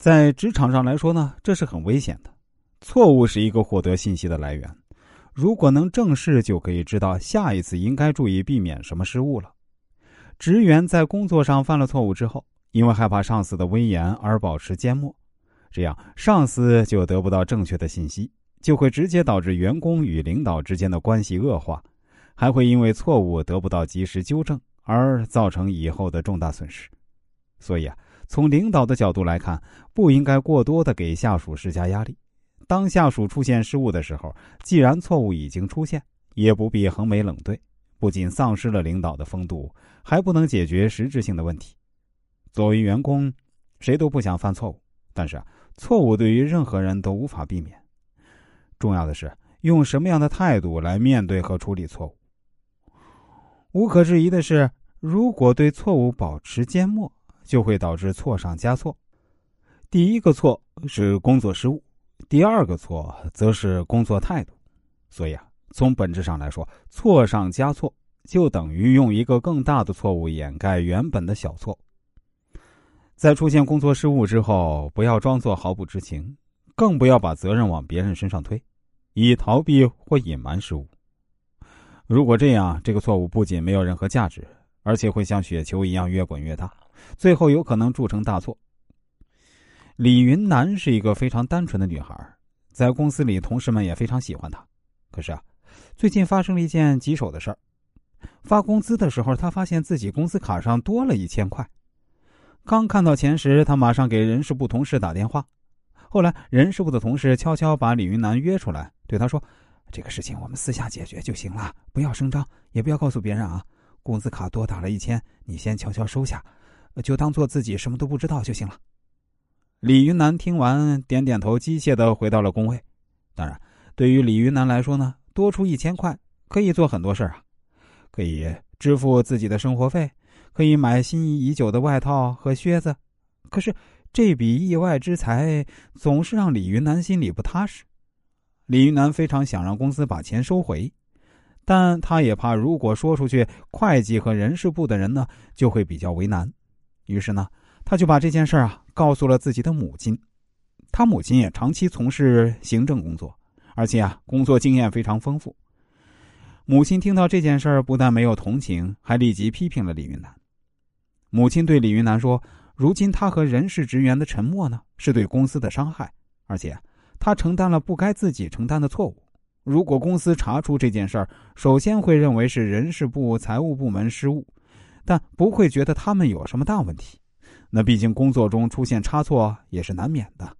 在职场上来说呢，这是很危险的。错误是一个获得信息的来源，如果能正视，就可以知道下一次应该注意避免什么失误了。职员在工作上犯了错误之后，因为害怕上司的威严而保持缄默，这样上司就得不到正确的信息，就会直接导致员工与领导之间的关系恶化，还会因为错误得不到及时纠正而造成以后的重大损失。所以啊，从领导的角度来看，不应该过多的给下属施加压力。当下属出现失误的时候，既然错误已经出现，也不必横眉冷对，不仅丧失了领导的风度，还不能解决实质性的问题。作为员工，谁都不想犯错误，但是，错误对于任何人都无法避免。重要的是用什么样的态度来面对和处理错误。无可置疑的是，如果对错误保持缄默，就会导致错上加错。第一个错是工作失误。第二个错则是工作态度，所以啊，从本质上来说，错上加错就等于用一个更大的错误掩盖原本的小错。在出现工作失误之后，不要装作毫不知情，更不要把责任往别人身上推，以逃避或隐瞒失误。如果这样，这个错误不仅没有任何价值，而且会像雪球一样越滚越大，最后有可能铸成大错。李云南是一个非常单纯的女孩，在公司里，同事们也非常喜欢她。可是啊，最近发生了一件棘手的事儿。发工资的时候，她发现自己工资卡上多了一千块。刚看到钱时，她马上给人事部同事打电话。后来，人事部的同事悄悄把李云南约出来，对她说：“这个事情我们私下解决就行了，不要声张，也不要告诉别人啊。工资卡多打了一千，你先悄悄收下，就当做自己什么都不知道就行了。”李云南听完，点点头，机械的回到了工位。当然，对于李云南来说呢，多出一千块可以做很多事儿啊，可以支付自己的生活费，可以买心仪已久的外套和靴子。可是，这笔意外之财总是让李云南心里不踏实。李云南非常想让公司把钱收回，但他也怕如果说出去，会计和人事部的人呢就会比较为难。于是呢。他就把这件事啊告诉了自己的母亲，他母亲也长期从事行政工作，而且啊工作经验非常丰富。母亲听到这件事儿，不但没有同情，还立即批评了李云南。母亲对李云南说：“如今他和人事职员的沉默呢，是对公司的伤害，而且他承担了不该自己承担的错误。如果公司查出这件事儿，首先会认为是人事部财务部门失误，但不会觉得他们有什么大问题。”那毕竟工作中出现差错也是难免的。